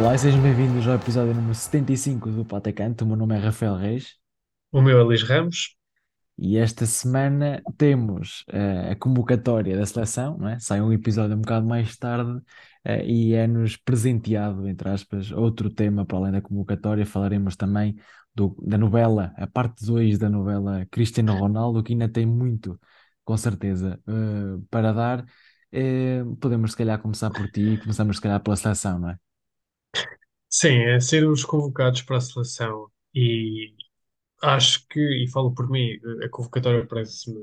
Olá e sejam bem-vindos ao episódio número 75 do Patacante. O meu nome é Rafael Reis O meu é Luís Ramos. e esta semana temos eh, a convocatória da seleção, não é? Sai um episódio um bocado mais tarde eh, e é-nos presenteado, entre aspas, outro tema para além da convocatória. Falaremos também do- da novela, a parte 2 da novela Cristiano Ronaldo, que ainda tem muito, com certeza, eh, para dar. Podemos, se calhar, começar por ti e começamos, se calhar, pela seleção, não é? Sim, é ser os convocados para a seleção. E acho que, e falo por mim, a convocatória parece-me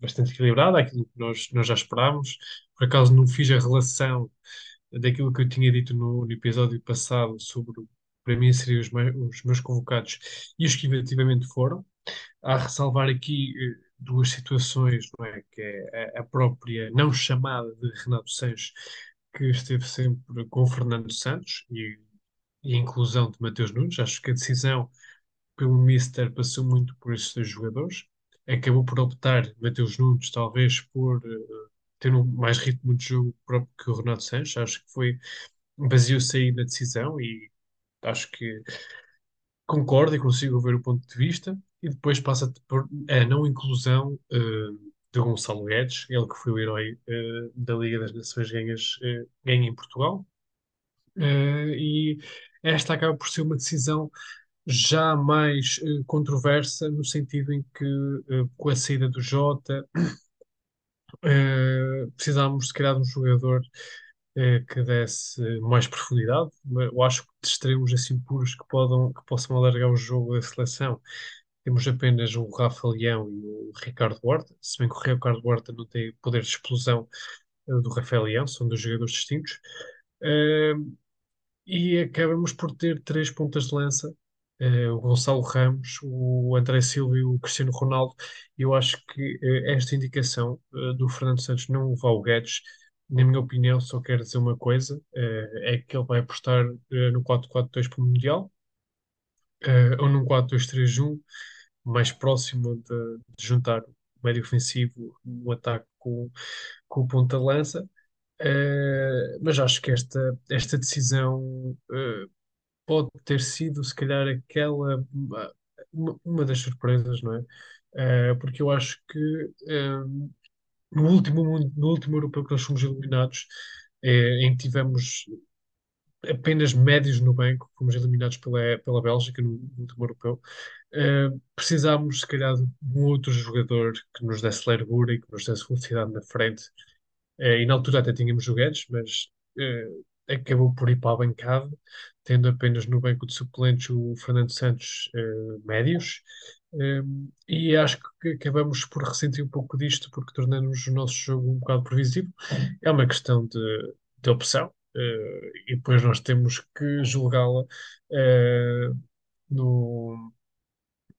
bastante equilibrada, aquilo que nós, nós já esperámos. Por acaso não fiz a relação daquilo que eu tinha dito no, no episódio passado sobre, para mim, seriam os, mei- os meus convocados e os que efetivamente foram. Há a ressalvar aqui eh, duas situações, não é? Que é a, a própria não chamada de Renato Sanches, que esteve sempre com Fernando Santos, e e a inclusão de Mateus Nunes. Acho que a decisão pelo Mister passou muito por esses dois jogadores. Acabou por optar, Mateus Nunes, talvez por eh, ter um mais ritmo de jogo próprio que o Renato Sanches. Acho que foi, baseou-se aí na decisão e acho que concordo e consigo ver o ponto de vista. E depois passa por a não inclusão eh, de Gonçalo Guedes, ele que foi o herói eh, da Liga das Nações ganhas, ganha em Portugal. E esta acaba por ser uma decisão já mais eh, controversa, no sentido em que, eh, com a saída do Jota, eh, calhar, de um jogador eh, que desse mais profundidade. Eu acho que de extremos assim puros que, podam, que possam alargar o jogo da seleção. Temos apenas o Rafa Leão e o Ricardo Horta, se bem que o Ricardo Horta não tem poder de explosão eh, do Rafael Leão, são dois jogadores distintos. Eh, e acabamos por ter três pontas de lança, eh, o Gonçalo Ramos, o André Silva e o Cristiano Ronaldo. Eu acho que eh, esta indicação eh, do Fernando Santos não levar o Guedes, na minha opinião, só quer dizer uma coisa, eh, é que ele vai apostar eh, no 4-4-2 para o Mundial, eh, ou num 4-2-3-1, mais próximo de, de juntar o médio ofensivo, o ataque com, com o ponta-lança. Eh, mas acho que esta, esta decisão eh, pode ter sido, se calhar, aquela uma, uma das surpresas, não é? Eh, porque eu acho que no último, no último europeu que nós fomos eliminados, em que tivemos apenas médios no banco, fomos eliminados pela, pela Bélgica no último europeu, precisámos, se calhar, de um outro jogador que nos desse largura e que nos desse velocidade na frente. Eh, e na altura até tínhamos o Guedes, mas eh, acabou por ir para a bancada, tendo apenas no banco de suplentes o Fernando Santos eh, médios. Eh, e acho que acabamos por ressentir um pouco disto, porque tornamos o nosso jogo um bocado previsível. É uma questão de, de opção, e depois nós temos que julgá-la no,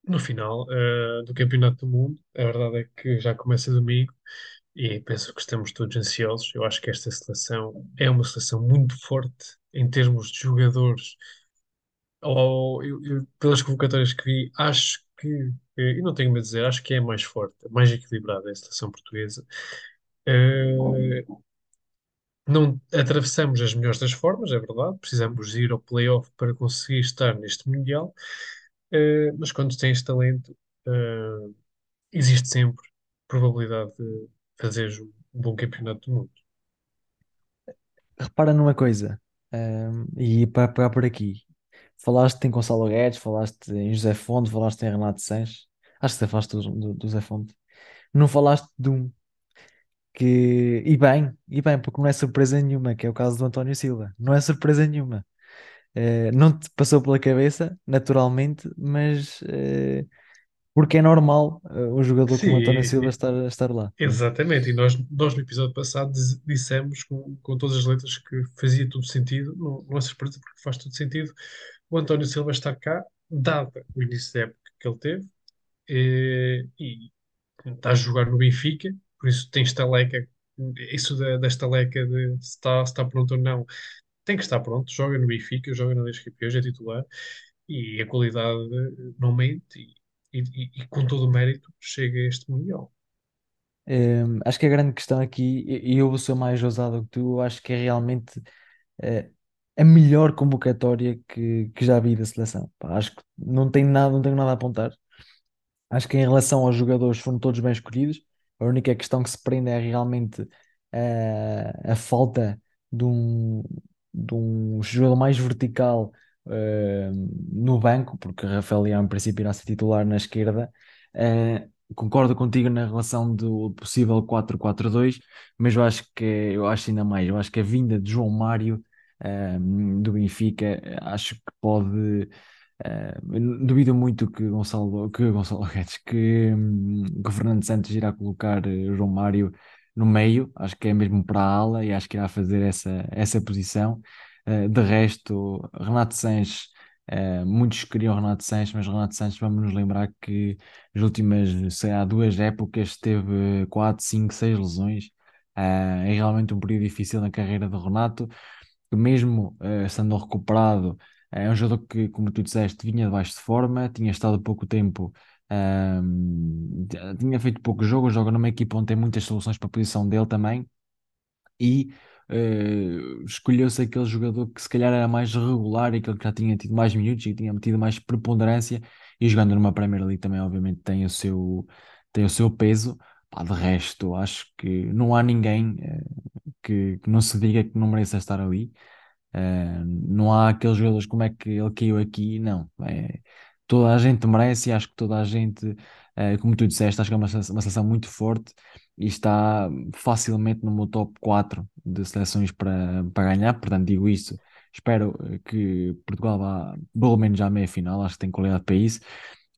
no final eh, do Campeonato do Mundo. A verdade é que já começa domingo e penso que estamos todos ansiosos. Eu acho que esta seleção é uma seleção muito forte em termos de jogadores. Ou, eu- eu, pelas convocatórias que vi, acho que, eh, e não tenho medo de dizer, acho que é mais forte, mais equilibrada a seleção portuguesa. Eh, não atravessamos as melhores das formas, é verdade. Precisamos ir ao play-off para conseguir estar neste Mundial. Eh, mas quando tens talento, eh, existe sempre probabilidade de fazeres um bom campeonato do mundo. Repara numa coisa, ahm, e para pegar por aqui, falaste em Gonçalo Guedes, falaste em José Fonte, falaste em Renato Sanches, acho que falaste do, do, do José Fonte, não falaste de um que, e bem, e bem, porque não é surpresa nenhuma, que é o caso do António Silva, não é surpresa nenhuma, Eh, não te passou pela cabeça, naturalmente, mas eh, porque é normal eh, um jogador como António Sim, Silva estar, estar lá, exatamente. E nós, nós no episódio passado diz- dissemos com, com todas as letras que fazia todo sentido, não, não é surpresa porque faz todo sentido, o António Silva estar cá, dada o início da época que ele teve, eh, e está a jogar no Benfica, por isso tem estaleca, isso da, da estaleca de se está, se está pronto ou não, tem que estar pronto, joga no Benfica, joga na Liga dos Campeões, é titular, e a qualidade não mente, e, e- e com todo o mérito chega a este Mundial. Hum, acho que a grande questão aqui, e e eu ser mais ousado que tu, acho que é realmente. a melhor convocatória que, que já vi da seleção. Pá, acho que não tenho nada, não tenho nada a apontar. Acho que em relação aos jogadores foram todos bem escolhidos. A única questão que se prende é realmente eh, a falta de um, de um jogador mais vertical eh, no banco, porque Rafael Leão em princípio irá ser titular na esquerda. Eh, concordo contigo na relação do possível 4-4-2, mas eu acho que eu acho ainda mais, eu acho que a vinda de João Mário do Benfica, acho que pode Uh, duvido muito que Gonçalo, que Gonçalo Guedes, que, hum, que o Fernando Santos irá colocar uh, João Mário no meio, acho que é mesmo para a ala e acho que irá fazer essa, essa posição. Uh, de resto, Renato Sanches, muitos queriam Renato Sanches, mas Renato Sanches, vamos nos lembrar que nas últimas, sei lá, duas épocas teve 4, 5, 6 lesões. é realmente um período difícil na carreira de Renato, que mesmo estando recuperado é um jogador que, como tu disseste, vinha de baixo de forma, tinha estado pouco tempo, ahm, tinha feito pouco jogo, joga numa equipa onde tem muitas soluções para a posição dele também, e eh, escolheu-se aquele jogador que se calhar era mais regular, aquele que já tinha tido mais minutos e tinha tido mais preponderância, e jogando numa Premier League também, obviamente, tem o seu, tem o seu peso. Pá, de resto, acho que não há ninguém eh, que, que não se diga que não mereça estar ali. Uh, não há aqueles jogadores como é que ele caiu aqui, não. É, toda a gente merece e acho que toda a gente, uh, como tu disseste, acho que é uma, uma seleção muito forte e está facilmente no meu top 4 de seleções para, para ganhar. Portanto, digo isso. Espero que Portugal vá pelo menos à meia final, acho que tem qualidade para isso.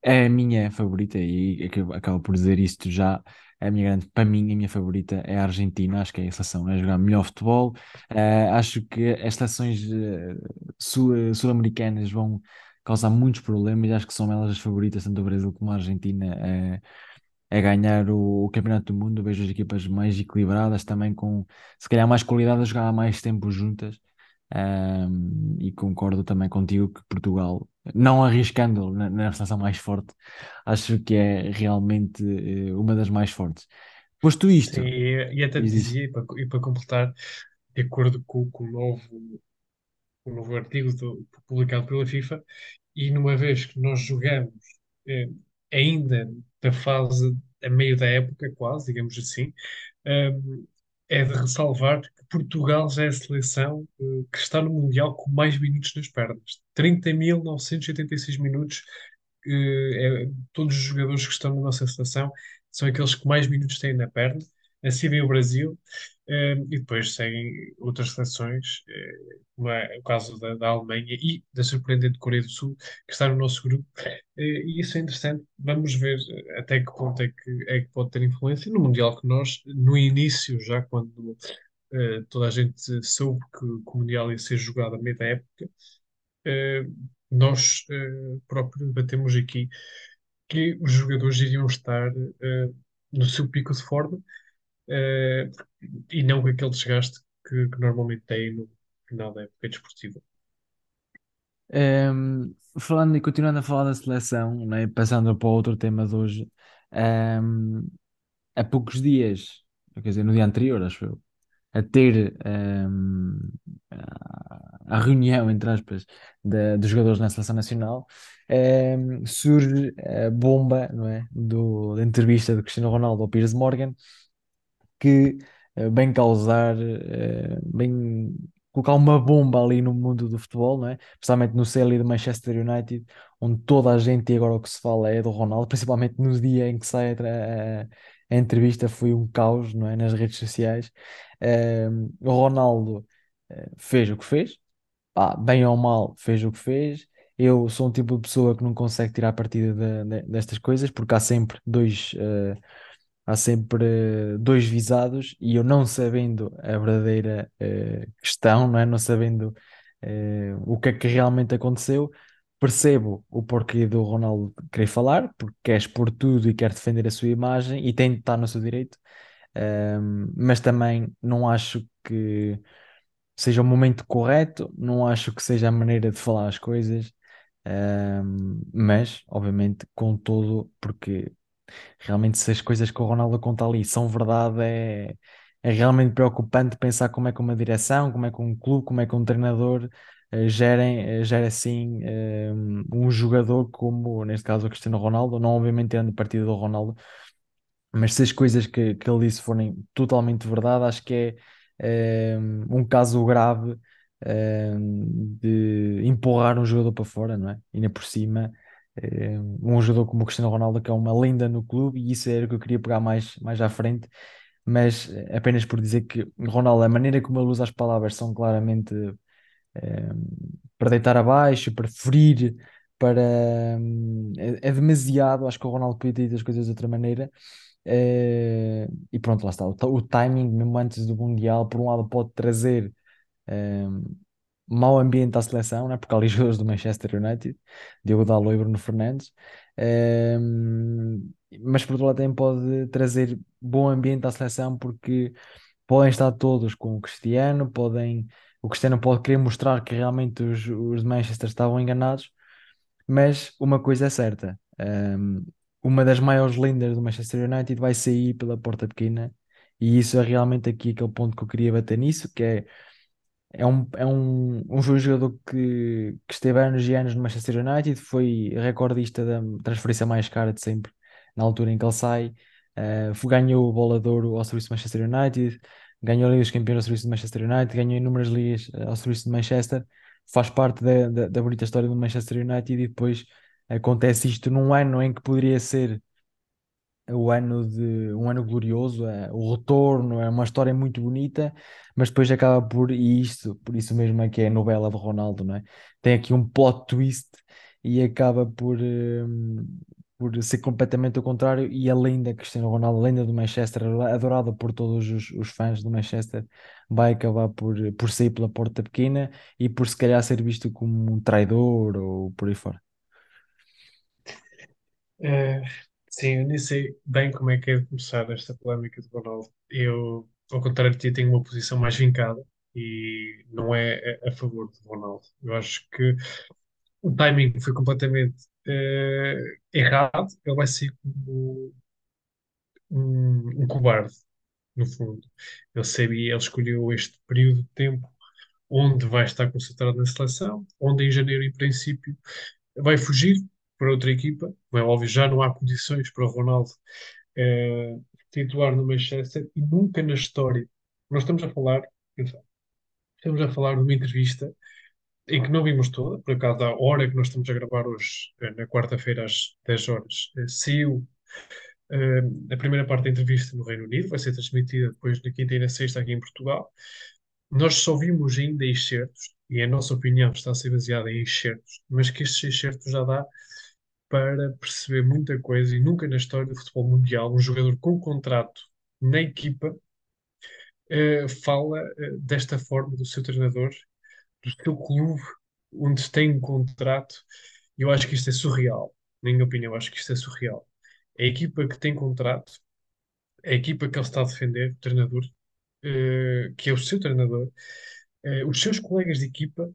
É a minha favorita e acabo por dizer isto já a minha grande, para mim, a minha favorita é a Argentina, acho que é a seleção a jogar melhor futebol. Uh, acho que as seleções uh, sul-americanas vão causar muitos problemas, acho que são elas as favoritas, tanto o Brasil como a Argentina, a, a ganhar o, o, Campeonato do Mundo. Vejo as equipas mais equilibradas, também com se calhar mais qualidade a jogar há mais tempo juntas. Um, e concordo também contigo que Portugal, não arriscando na, na seleção mais forte, acho que é realmente uh, uma das mais fortes. Posto isto, e, e até dizia, e para, e para completar, de acordo com, com o novo, o novo artigo do- publicado pela FIFA, e numa vez que nós jogamos eh, ainda da fase a meio da época, quase, digamos assim, ehm, é de ressalvar que Portugal já é a seleção eh, que está no Mundial com mais minutos nas pernas. 30.986 minutos. eh, é- todos os jogadores que estão na nossa seleção são aqueles que mais minutos têm na perna. Assim vem o Brasil. eh, e depois seguem outras seleções, eh, como é o caso da, da Alemanha e da surpreendente Coreia do Sul, que está no nosso grupo. Eh, E isso é interessante. Vamos ver até que ponto é que, é que pode ter influência no Mundial que nós, no início, já quando toda a gente soube que, que o Mundial ia ser jogado a meio da época, nós próprios batemos aqui que os jogadores iriam estar no seu pico de forma eh, e não com aquele desgaste que, que normalmente têm no final da época desportiva. Um, falando e continuando a falar da seleção, né, passando para outro tema de hoje, um, há poucos dias, quer dizer, no dia anterior, acho eu, a ter um, a, a reunião, entre aspas, da- dos jogadores na seleção nacional, surge a bomba, não é, do, da entrevista de Cristiano Ronaldo ao Piers Morgan, que eh, bem causar, eh, bem colocar uma bomba ali no mundo do futebol, não é? Especialmente no CL de Manchester United, onde toda a gente, e agora o que se fala é do Ronaldo, principalmente no dia em que sai a, a- entrevista, foi um caos, não é? Nas redes sociais. Eh, o Ronaldo fez o que fez, pá, bem ou mal, fez o que fez. Eu sou um tipo de pessoa que não consegue tirar partida de- de- destas coisas, porque há sempre dois, eh, há sempre dois visados e eu não sabendo a verdadeira eh, questão, não é? Não sabendo eh, o que é que realmente aconteceu, percebo o porquê do Ronaldo querer falar, porque quer expor tudo e quer defender a sua imagem e tem de estar no seu direito, Ahm, mas também não acho que seja o momento correto, não acho que seja a maneira de falar as coisas. Ahm, mas, obviamente, com todo, porque Realmente, se as coisas que o Ronaldo conta ali são verdade, é, é realmente preocupante pensar como é que uma direção, como é que um clube, como é que um treinador eh, gerem, eh, gera assim eh, um jogador como, neste caso, o Cristiano Ronaldo, não obviamente tirando partido do Ronaldo, mas se as coisas que, que ele disse forem totalmente verdade, acho que é um caso grave de empurrar um jogador para fora, não é? Ainda por cima, um jogador como o Cristiano Ronaldo, que é uma lenda no clube, e isso era o que eu queria pegar mais, mais à frente, mas apenas por dizer que Ronaldo, a maneira como ele usa as palavras são claramente para deitar abaixo, para ferir, para. é, é demasiado. Acho que o Ronaldo podia ter dito as coisas de outra maneira. Eh, e pronto, lá está. O, o timing, mesmo antes do Mundial, por um lado, pode trazer mau ambiente à seleção, né? porque há ali jogadores do Manchester United, Diogo Dalot e Bruno Fernandes, mas por outro lado também pode trazer bom ambiente à seleção porque podem estar todos com o Cristiano, podem, o Cristiano pode querer mostrar que realmente os, os de Manchester estavam enganados, mas uma coisa é certa, uma das maiores lendas do Manchester United vai sair pela porta pequena e isso é realmente aqui aquele ponto que eu queria bater nisso, que é é um, é um, um jogador que, que esteve anos e anos no Manchester United, foi recordista da transferência mais cara de sempre, na altura em que ele sai. Uh, ganhou o bola de ouro ao serviço do Manchester United, ganhou a dos Campeões ao serviço do Manchester United, ganhou inúmeras ligas uh, ao serviço do Manchester. Faz parte da, da, da bonita história do Manchester United e depois acontece isto num ano em que poderia ser o ano de um ano glorioso, é, o retorno, é uma história muito bonita, mas depois acaba por, e isto, por isso mesmo é que é a novela de Ronaldo, não é? Tem aqui um plot twist e acaba por, um, por ser completamente o contrário, e a lenda Cristiano Ronaldo, a lenda do Manchester, adorada por todos os, os fãs do Manchester, vai acabar por, por sair pela porta pequena e por se calhar ser visto como um traidor ou por aí fora. É, sim, eu nem sei bem como é que é de começar esta polémica de Ronaldo. Eu, ao contrário de ti, tenho uma posição mais vincada e não é a, a favor de Ronaldo. Eu acho que o timing foi completamente eh, errado. Ele vai ser como um, um cobarde, no fundo. Ele sabia, ele escolheu este período de tempo onde vai estar concentrado na seleção, onde em janeiro, em princípio, vai fugir para outra equipa. Como é óbvio, já não há condições para o Ronaldo eh, titular no Manchester e nunca na história. Nós estamos a falar, estamos a falar de uma entrevista em que não vimos toda, por acaso, a hora que nós estamos a gravar hoje, eh, na quarta-feira às 10 horas, eh, saiu uh, a primeira parte da entrevista no Reino Unido, vai ser transmitida depois na quinta e na sexta aqui em Portugal. Nós só vimos ainda excertos, e a nossa opinião está a ser baseada em excertos, mas que estes excertos já dá para perceber muita coisa e nunca na história do futebol mundial um jogador com contrato na equipa uh, fala uh, desta forma do seu treinador, do seu clube, onde tem um contrato. Eu acho que isto é surreal. Na minha opinião, acho que isto é surreal. A equipa que tem contrato, a equipa que ele está a defender, o treinador, uh, que é o seu treinador, os seus colegas de equipa,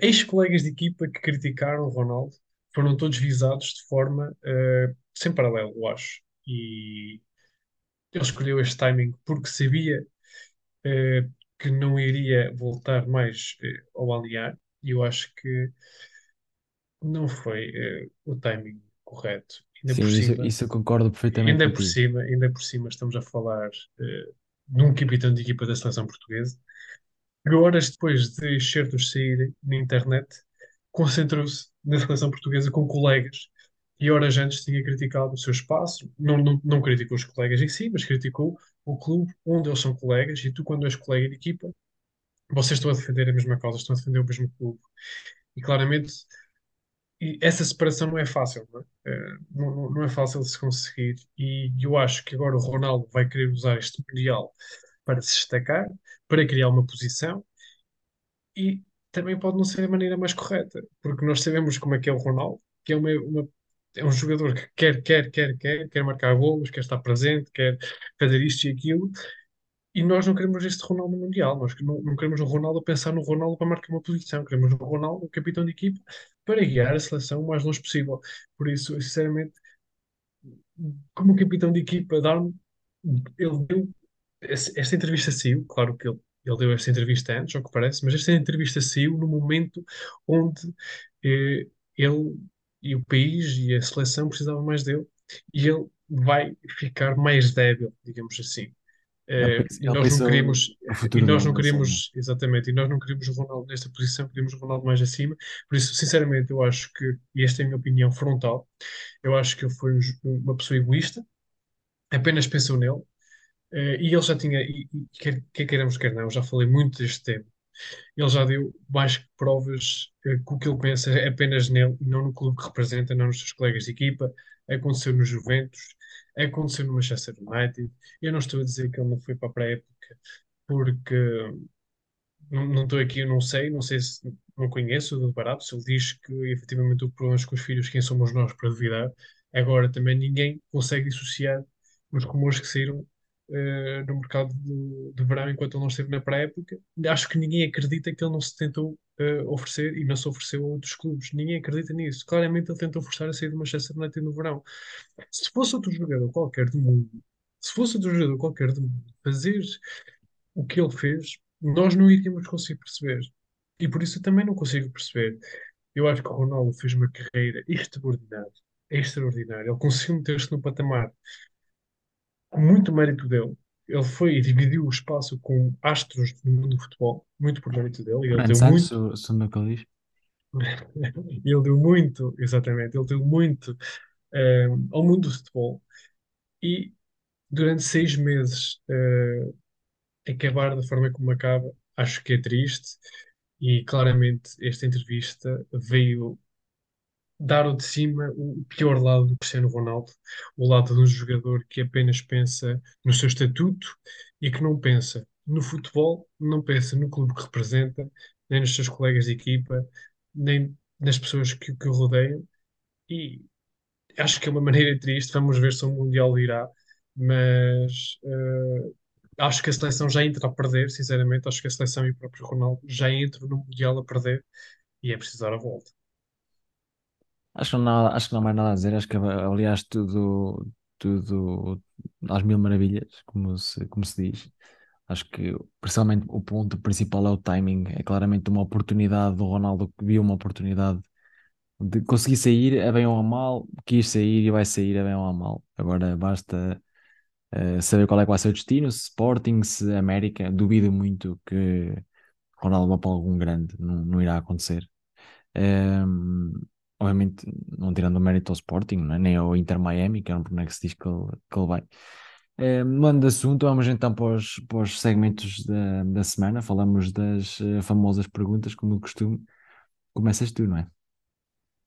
ex-colegas de equipa que criticaram o Ronaldo, foram todos visados de forma uh, sem paralelo, eu acho. E ele escolheu este timing porque sabia uh, que não iria voltar mais uh, ao Allianz e eu acho que não foi o timing correto. Ainda Sim, por isso, cima, isso eu concordo perfeitamente ainda por cima, ainda por cima estamos a falar de um capitão de equipa da seleção portuguesa que horas depois de certos saírem na internet concentrou-se na seleção portuguesa com colegas e horas antes tinha criticado o seu espaço, não, não, não criticou os colegas em si, mas criticou o clube onde eles são colegas e tu quando és colega de equipa, vocês estão a defender a mesma causa, estão a defender o mesmo clube. E claramente e essa separação não é fácil, não é? Eh, não, não é fácil de se conseguir. E eu acho que agora o Ronaldo vai querer usar este Mundial para se destacar, para criar uma posição e também pode não ser a maneira mais correta, porque nós sabemos como é que é o Ronaldo, que é, uma, uma- é um jogador que quer, quer, quer, quer, quer marcar golos, quer estar presente, quer fazer isto e aquilo, e nós não queremos este Ronaldo mundial, nós não, não queremos o Ronaldo a pensar no Ronaldo para marcar uma posição, queremos o Ronaldo, o capitão de equipe, para guiar a seleção o mais longe possível. Por isso, sinceramente, como capitão de equipa, dar ele deu esta entrevista saiu, claro que ele, ele deu esta entrevista antes, ao que parece, mas esta entrevista saiu no momento onde eh, ele e o país e a seleção precisavam mais dele e ele vai ficar mais débil, digamos assim. Ele Eh, e nós não o e nós não queríamos, exatamente, e nós não queríamos o Ronaldo nesta posição, queríamos o Ronaldo mais acima. Por isso, sinceramente, eu acho que, e esta é a minha opinião frontal, eu acho que ele foi um uma pessoa egoísta, apenas pensou nele, eh, e ele já tinha, e, quer, quer queiramos, quer não, já falei muito deste tema. Ele já deu mais que provas eh, que o que ele pensa é apenas nele e não no clube que representa, não nos seus colegas de equipa. Aconteceu no Juventus, aconteceu no Manchester United. Eu não estou a dizer que ele não foi para a pré-época porque não não estou aqui, eu não sei, não sei se não conheço o Barato, se ele diz que efetivamente houve problemas com os filhos, quem somos nós para duvidar. Agora também ninguém consegue dissociar os rumores que saíram eh, no mercado do, de verão enquanto ele não esteve na pré-época. Acho que ninguém acredita que ele não se tentou eh, oferecer e não se ofereceu a outros clubes. Ninguém acredita nisso. Claramente ele tentou forçar a sair do Manchester United no verão. Se fosse outro jogador qualquer do mundo, se fosse outro jogador qualquer do mundo, fazer o que ele fez, nós não iríamos conseguir perceber. E por isso eu também não consigo perceber. Eu acho que o Ronaldo fez uma carreira extraordinária. Extraordinária. Ele conseguiu meter-se no patamar muito mérito dele. Ele foi e dividiu o espaço com astros do mundo do futebol, muito por mérito dele. E ele deu Santos, muito, segundo o que ele diz. ele deu muito, exatamente, ele deu muito eh, ao mundo do futebol. E durante seis meses eh, acabar da forma como acaba, acho que é triste e claramente esta entrevista veio dar ao de cima o pior lado do Cristiano Ronaldo, o lado de um jogador que apenas pensa no seu estatuto e que não pensa no futebol, não pensa no clube que representa, nem nos seus colegas de equipa, nem nas pessoas que, que o rodeiam. E acho que é uma maneira triste. Vamos ver se o Mundial irá, mas eh, acho que a seleção já entra a perder, sinceramente. Acho que a seleção e o próprio Ronaldo já entram no Mundial a perder e é preciso dar a volta. Acho que não, acho que não há mais nada a dizer. Acho que aliás tudo, tudo às mil maravilhas, como se, como se diz. Acho que principalmente o ponto principal é o timing. É claramente uma oportunidade do Ronaldo que viu uma oportunidade de conseguir sair, a bem ou a mal, quis sair e vai sair a bem ou a mal. Agora basta eh, saber qual é que vai ser o destino, se Sporting, se América. Duvido muito que Ronaldo vá para algum grande, não, não irá acontecer. Ehm, obviamente, não tirando o mérito ao Sporting, é? Nem ao Inter Miami, que é onde é que se diz que ele, que ele vai. Eh, mudando de assunto, vamos então para os, para os segmentos da, da semana. Falamos das eh, famosas perguntas, como de costume. Começas tu, não é?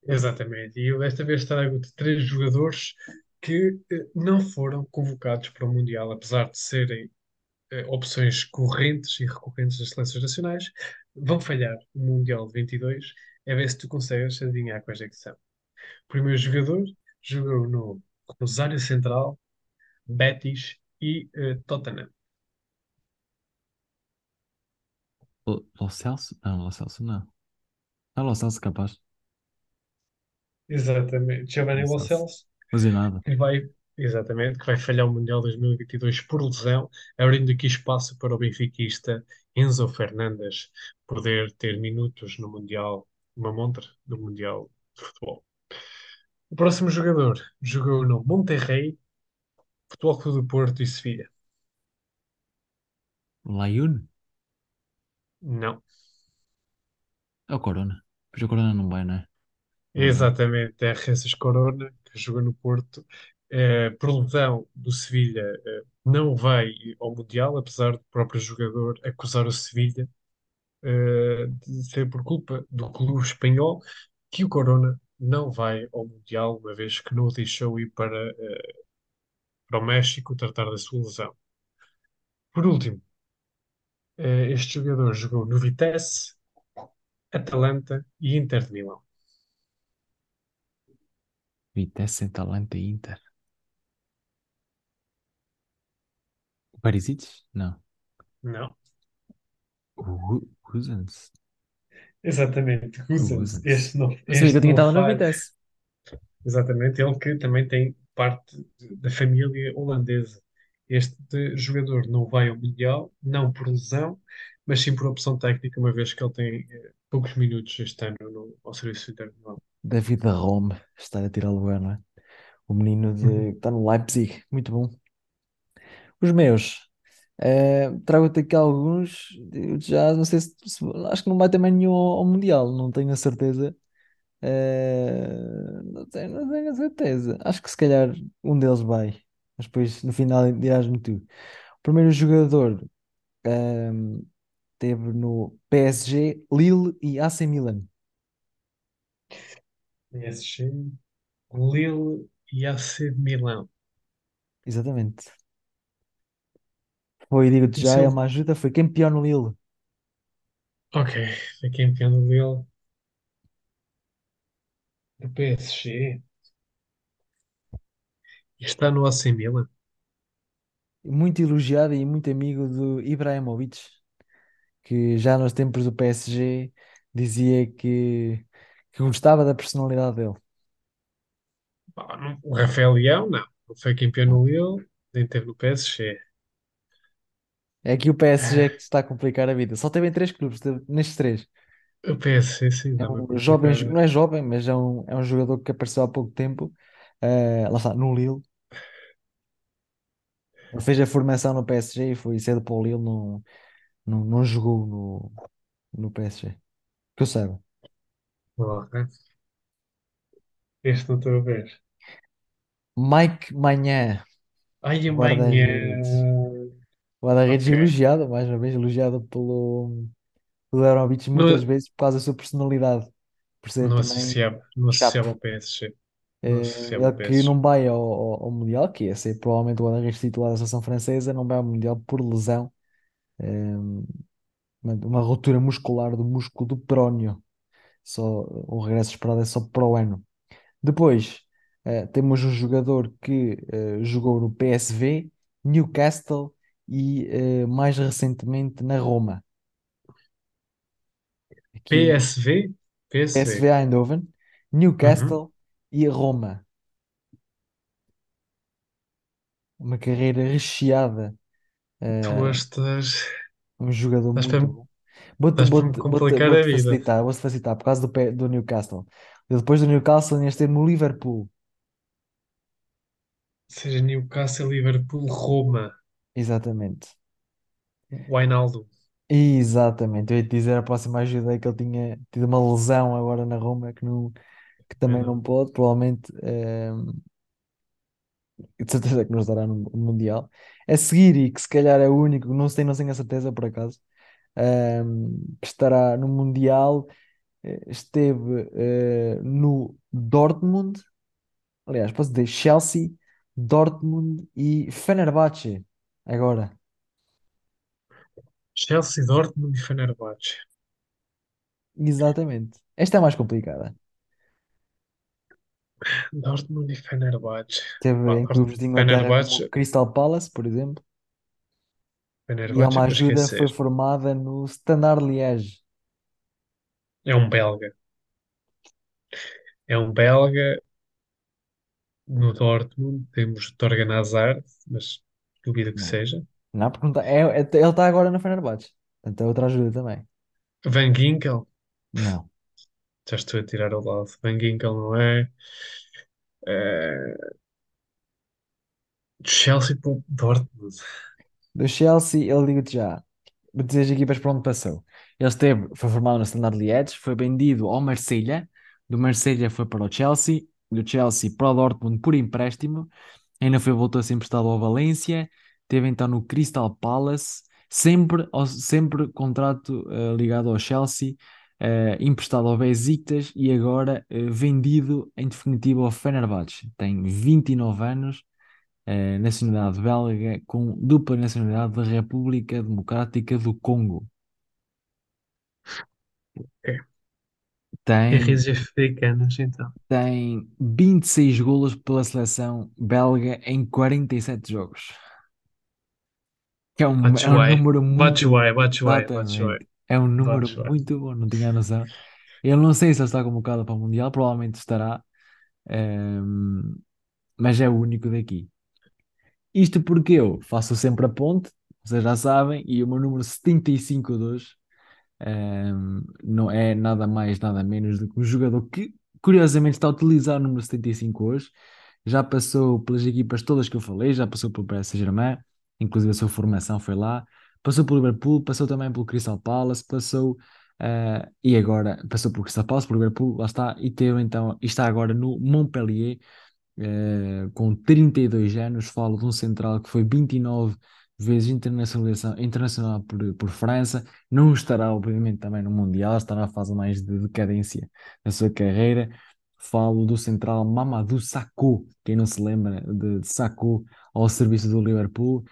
Exatamente. E eu desta vez trago-te três jogadores que eh, não foram convocados para o Mundial, apesar de serem opções correntes e recorrentes das seleções nacionais, vão falhar o Mundial de 22. É ver se tu consegues adivinhar quais é que são. O primeiro jogador jogou no Rosário Central, Betis e eh, Tottenham. Lo Lo Celso? Não, Lo Celso não. Ah, Lo Celso capaz. Exatamente. Giovanni Lo Lo Celso. Celso, Lesionado. que vai, exatamente, que vai falhar o Mundial 2022 por lesão, abrindo aqui espaço para o benfiquista Enzo Fernandes poder ter minutos no Mundial, uma montra do Mundial de Futebol. O próximo jogador jogou no Monterrey, Futebol Clube do Porto e Sevilha. Layun? Não, É o Corona. Pois o Corona não vai, não é? Exatamente, é Jesus Corona, que jogou no Porto. Eh, por lesão do Sevilha, eh, não vai ao Mundial, apesar do próprio jogador acusar o Sevilha eh, de ser por culpa do clube espanhol que o Corona não vai ao Mundial, uma vez que não o deixou ir para, eh, para o México tratar da sua lesão. Por último, eh, este jogador jogou no Vitesse, Atalanta e Inter de Milão. Vitesse, Atalanta e Inter. Parisites? Não. Não, O Gu- Guzans? exatamente. Guzans. Este não, Eu sabia que este eu tinha não estado falha. Vitesse. Exatamente, ele que também tem parte da família holandesa. Este jogador não vai ao Mundial, não por lesão, mas sim por opção técnica, uma vez que ele tem eh, poucos minutos este ano no, ao serviço internacional. David da Rome, está a tirar lugar, não é? O menino de, que Uhum. está no Leipzig, muito bom. Os meus, eh, trago-te aqui alguns, eu já não sei se, se- acho que não vai também nenhum ao, ao Mundial, não tenho a certeza. Eh, não tenho, não tenho a certeza. Acho que se calhar um deles vai, mas depois no final dirás-me tu. O primeiro jogador, ehm, teve no PSG, Lille e AC Milan. PSG, Lille e AC Milão. Exatamente. Foi, digo-te já, é uma ajuda, foi campeão no Lille. ok, foi campeão do Lille, do PSG, e está no AC Milan. Muito elogiado e muito amigo do Ibrahimovic, que já nos tempos do PSG dizia que, que gostava da personalidade dele. Pá, não- O Rafael Leão, não. Não foi campeão no Lille, nem teve no PSG. É que o PSG que Ah, está a complicar a vida. Só teve em três clubes, nestes três. O PSG, sim, É um jovem, não é jovem, mas é um, é um jogador que apareceu há pouco tempo. eh, lá está, no Lille. Ele fez a formação no PSG e foi cedo para o Lille, não, não, não jogou no, no PSG. Que eu saiba. Porra, Este não estou a ver. Mike Maignan, Ai, amanhã. Guarda-redes. Guarda-redes Ok. elogiado, mais uma vez elogiado pelo, pelo Abramovich muitas Não, vezes por causa da sua personalidade, por ser não também associava, não chato. associava ao PSG. Não Eh, associava ele ao que PSG. não vai ao, ao, ao Mundial, que ia ser provavelmente o guarda-redes titular da seleção francesa, não vai ao Mundial por lesão, eh, uma, uma ruptura muscular do músculo do perónio. Só, o regresso esperado é só para o ano. Depois, eh, temos um jogador que eh, jogou no PSV, Newcastle e eh, mais recentemente na Roma. Aqui PSV? PSV PSV. Eindhoven, Uhum. Newcastle e Roma. Uma carreira recheada. Tu eh, estás, um jogador estás para, muito bom. Vou-te estás para me vou-te- vou-te- complicar a vou-te vida. facilitar, vou-te facilitar por causa do, do Newcastle. E depois do Newcastle, ainda esteve no Liverpool. Seja Newcastle, Liverpool, Roma, Exatamente. Wijnaldum. Exatamente. Eu ia te dizer a próxima ajuda é que ele tinha tido uma lesão agora na Roma que, não, que É, também não não. pôde, provavelmente. eh, de certeza que nos dará no no Mundial. A seguir, e que se calhar é o único, não sei, não tenho a certeza por acaso, ehm, que estará no Mundial, eh, esteve eh, no Dortmund, aliás, posso dizer Chelsea, Dortmund e Fenerbahçe, agora. Chelsea, Dortmund e Fenerbahçe. Exatamente. Esta é mais complicada. Dortmund e Fenerbahçe. Teve Pá, em clubes de Inglaterra como Fenerbahçe, Crystal Palace, por exemplo, e há Fenerbahçe uma é para ajuda, foi esquecer. formada no Standard Liège. É um belga. É um belga no Dortmund. Temos Torgan Hazard, mas duvido que Não, seja. não, porque não tá- é, é- ele está agora no Fenerbahçe. Portanto, é outra ajuda também. Van Ginkel. Não. Já estou a tirar ao lado. Van Ginkel não é. Eh, Chelsea para o Dortmund. Do Chelsea, ele digo-te já. Vou dizer as equipas para onde passou. Ele esteve, foi formado no Standard Liège, foi vendido ao Marselha, do Marselha foi para o Chelsea, do Chelsea para o Dortmund por empréstimo, ainda foi voltou a ser emprestado ao Valência, teve então no Crystal Palace, sempre, sempre contrato eh, ligado ao Chelsea, eh, emprestado ao Besiktas e agora eh, vendido em definitivo ao Fenerbahçe. Tem 29 anos nacionalidade belga com dupla nacionalidade da República Democrática do Congo. É. É Tem, raízes africanas, então. tem 26 golos pela seleção belga em 47 jogos. Que é um, é um Batshuayi. número muito bom. Batshuayi, Batshuayi, Batshuayi. Exatamente. É um número Batshuayi. muito bom, não tinha noção. Eu não sei se ele está convocado para o Mundial, provavelmente estará, ehm, mas é o único daqui. Isto porque eu faço sempre a ponte, vocês já sabem, e o meu número 75 de hoje ehm, não é nada mais, nada menos do que um jogador que, curiosamente, está a utilizar o número 75 hoje. Já passou pelas equipas todas que eu falei, já passou pelo PSG Saint-Germain, inclusive a sua formação foi lá, passou pelo Liverpool, passou também pelo Crystal Palace, passou eh, e agora passou pelo Crystal Palace, pelo Liverpool, lá está, e teve então, e está agora no Montpellier eh, com 32 anos, falo de um central que foi 29 vezes internacional por, por França, não estará, obviamente, também no Mundial, estará na fase mais de decadência da sua carreira. Falo do central Mamadou Sakho, quem não se lembra de, de Sakho ao serviço do Liverpool,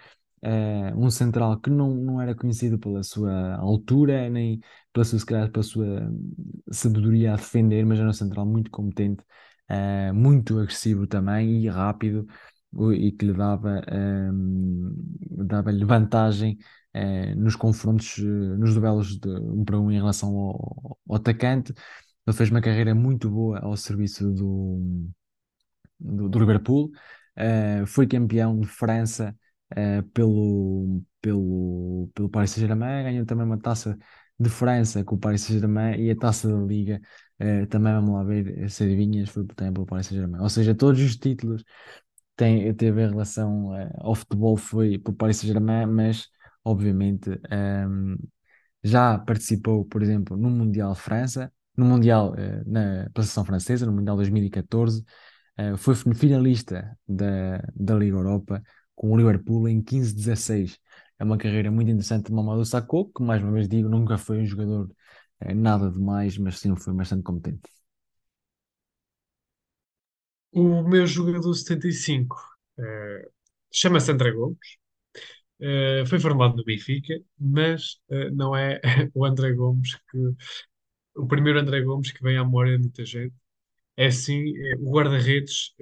eh, um central que não, não era conhecido pela sua altura, nem pela sua, calhar, pela sua sabedoria a defender, mas era um central muito competente eh, muito agressivo também e rápido e que lhe dava, ehm, dava-lhe vantagem eh, nos confrontos, eh, nos duelos de um para um em relação ao, ao atacante. Ele fez uma carreira muito boa ao serviço do, do, do Liverpool, foi campeão de França pelo, pelo, pelo Paris Saint-Germain, ganhou também uma taça de França com o Paris Saint-Germain e a taça da Liga Uh, também vamos lá ver se adivinhas, foi também pelo Paris Saint-Germain. Ou seja, todos os títulos têm, teve em relação ao futebol foi pelo Paris Saint-Germain, mas obviamente um, ehm, já participou, por exemplo, no Mundial França, no Mundial uh, na seleção francesa, no Mundial 2014, foi finalista da, da Liga Europa com o Liverpool em 15-16. É uma carreira muito interessante de Mamadou Sakho, que mais uma vez digo, nunca foi um jogador é nada demais, mas sim foi bastante competente. O meu jogador 75 eh, chama-se André Gomes, eh, foi formado no Benfica, mas eh, não é o André Gomes que o primeiro André Gomes que vem à memória de muita gente. É sim é o guarda-redes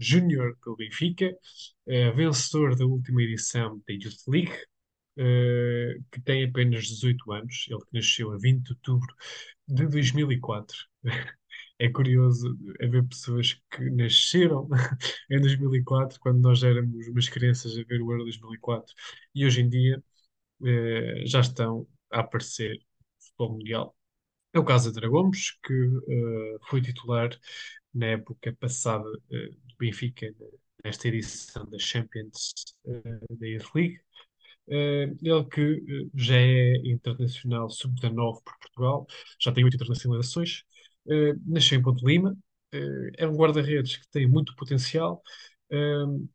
júnior pelo Benfica, vencedor da última edição da Youth League, uh, que tem apenas 18 anos, ele que nasceu a 20 de outubro de 2004. É curioso haver pessoas que nasceram em 2004, quando nós éramos umas crianças a ver o Euro 2004, e hoje em dia uh, já estão a aparecer no futebol mundial. É o caso de Dragomos, que uh, foi titular na época passada do Benfica, nesta edição da Champions da Youth League. Uh, ele que já é internacional sub-19 por Portugal, já tem oito internacionalizações, uh, nasceu em Ponte Lima, é um guarda-redes que tem muito potencial,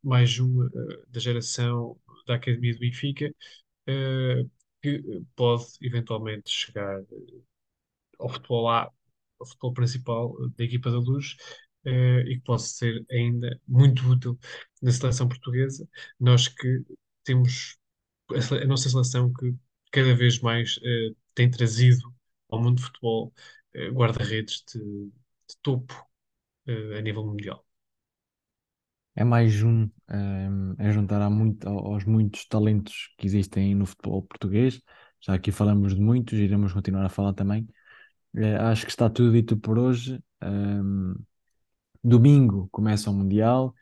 mais um da geração da Academia do Benfica, que pode eventualmente chegar ao futebol A, ao futebol principal da equipa da Luz, e que pode ser ainda muito útil na seleção portuguesa. Nós que temos a nossa seleção que cada vez mais uh, tem trazido ao mundo de futebol uh, guarda-redes de, de, topo uh, a nível mundial. É mais um um, a juntar a muito, aos muitos talentos que existem no futebol português. Já aqui falamos de muitos, iremos continuar a falar também. acho que está tudo dito por hoje. Um, domingo começa o Mundial.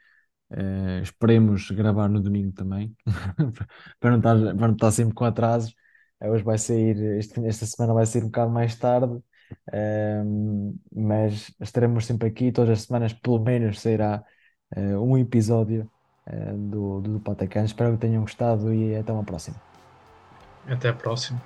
Esperemos gravar no domingo também, para, não estar, para não estar sempre com atrasos. Hoje vai sair, esta semana vai sair um bocado mais tarde, uh, mas estaremos sempre aqui. Todas as semanas, pelo menos, sairá uh, um episódio do, do Patacans. Espero que tenham gostado e até uma próxima. Até a próxima.